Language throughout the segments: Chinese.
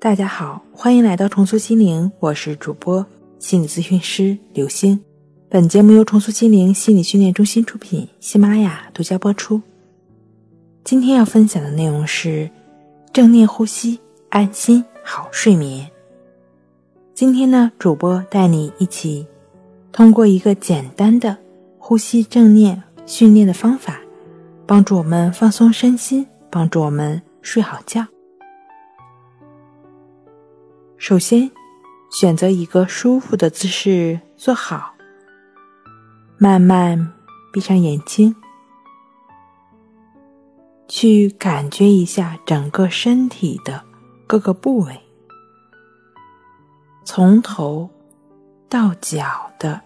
大家好，欢迎来到重塑心灵，我是主播心理咨询师刘星。本节目由重塑心灵心理训练中心出品，喜马拉雅独家播出。今天要分享的内容是正念呼吸，安心好睡眠。今天呢，主播带你一起通过一个简单的呼吸正念训练的方法，帮助我们放松身心，帮助我们睡好觉。首先，选择一个舒服的姿势坐好，慢慢闭上眼睛，去感觉一下整个身体的各个部位，从头到脚的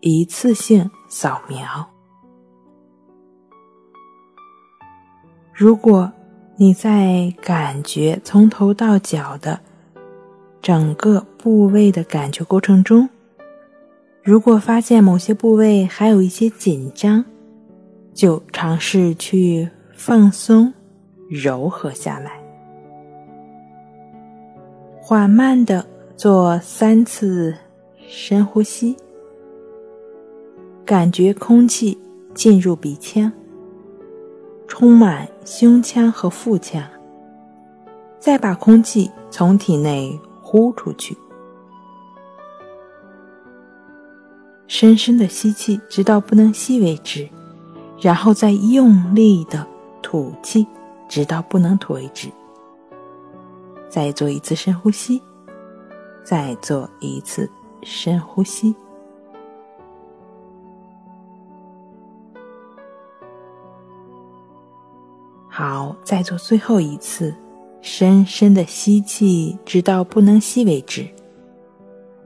一次性扫描。如果你在感觉从头到脚的整个部位的感觉过程中，如果发现某些部位还有一些紧张，就尝试去放松、柔和下来，缓慢的做三次深呼吸，感觉空气进入鼻腔。充满胸腔和腹腔，再把空气从体内呼出去。深深的吸气，直到不能吸为止，然后再用力的吐气，直到不能吐为止。再做一次深呼吸，再做一次深呼吸。好，再做最后一次，深深的吸气，直到不能吸为止，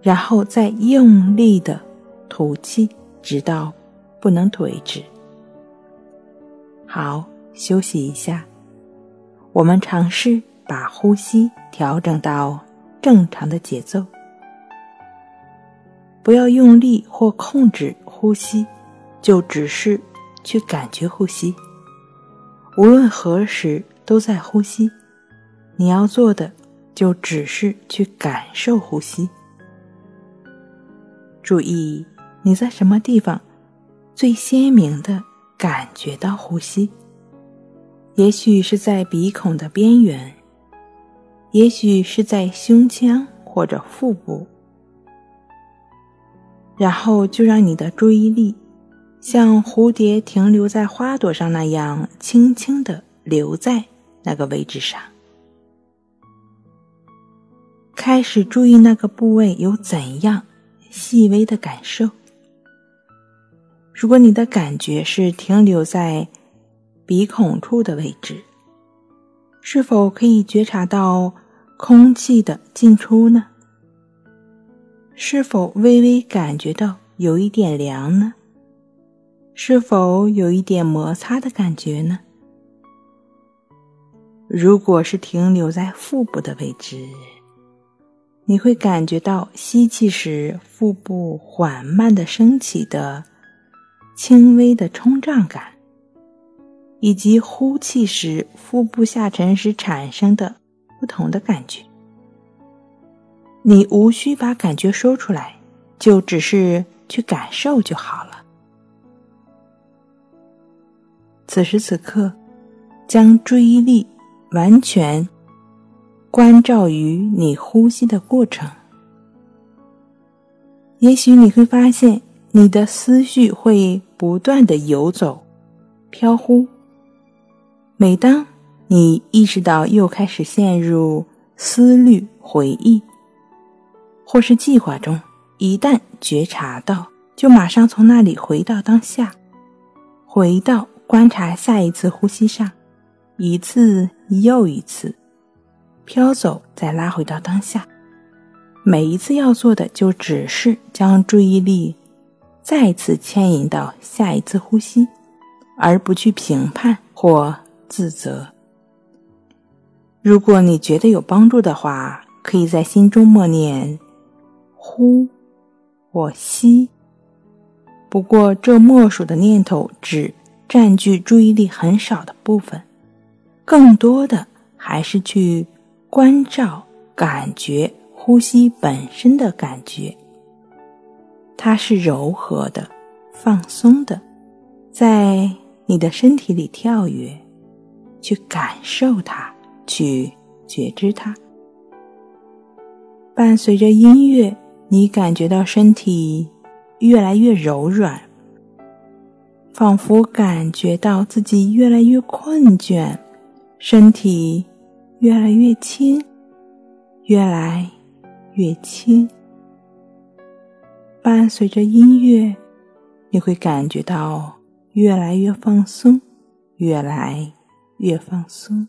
然后再用力的吐气，直到不能吐为止。好，休息一下，我们尝试把呼吸调整到正常的节奏，不要用力或控制呼吸，就只是去感觉呼吸。无论何时都在呼吸，你要做的就只是去感受呼吸。注意你在什么地方最鲜明的感觉到呼吸，也许是在鼻孔的边缘，也许是在胸腔或者腹部，然后就让你的注意力。像蝴蝶停留在花朵上那样，轻轻的留在那个位置上，开始注意那个部位有怎样细微的感受。如果你的感觉是停留在鼻孔处的位置，是否可以觉察到空气的进出呢？是否微微感觉到有一点凉呢？是否有一点摩擦的感觉呢？如果是停留在腹部的位置，你会感觉到吸气时腹部缓慢的升起的轻微的冲胀感，以及呼气时腹部下沉时产生的不同的感觉。你无需把感觉说出来，就只是去感受就好了。此时此刻，将注意力完全关照于你呼吸的过程。也许你会发现，你的思绪会不断的游走、飘忽。每当你意识到又开始陷入思虑、回忆，或是计划中，一旦觉察到，就马上从那里回到当下，回到。观察下一次呼吸上，一次又一次飘走，再拉回到当下。每一次要做的就只是将注意力再次牵引到下一次呼吸，而不去评判或自责。如果你觉得有帮助的话，可以在心中默念“呼”或“吸”。不过这默数的念头只。占据注意力很少的部分，更多的还是去关照、感觉呼吸本身的感觉。它是柔和的、放松的，在你的身体里跳跃，去感受它，去觉知它。伴随着音乐，你感觉到身体越来越柔软，仿佛感觉到自己越来越困倦，身体越来越轻，越来越轻。伴随着音乐，你会感觉到越来越放松，越来越放松。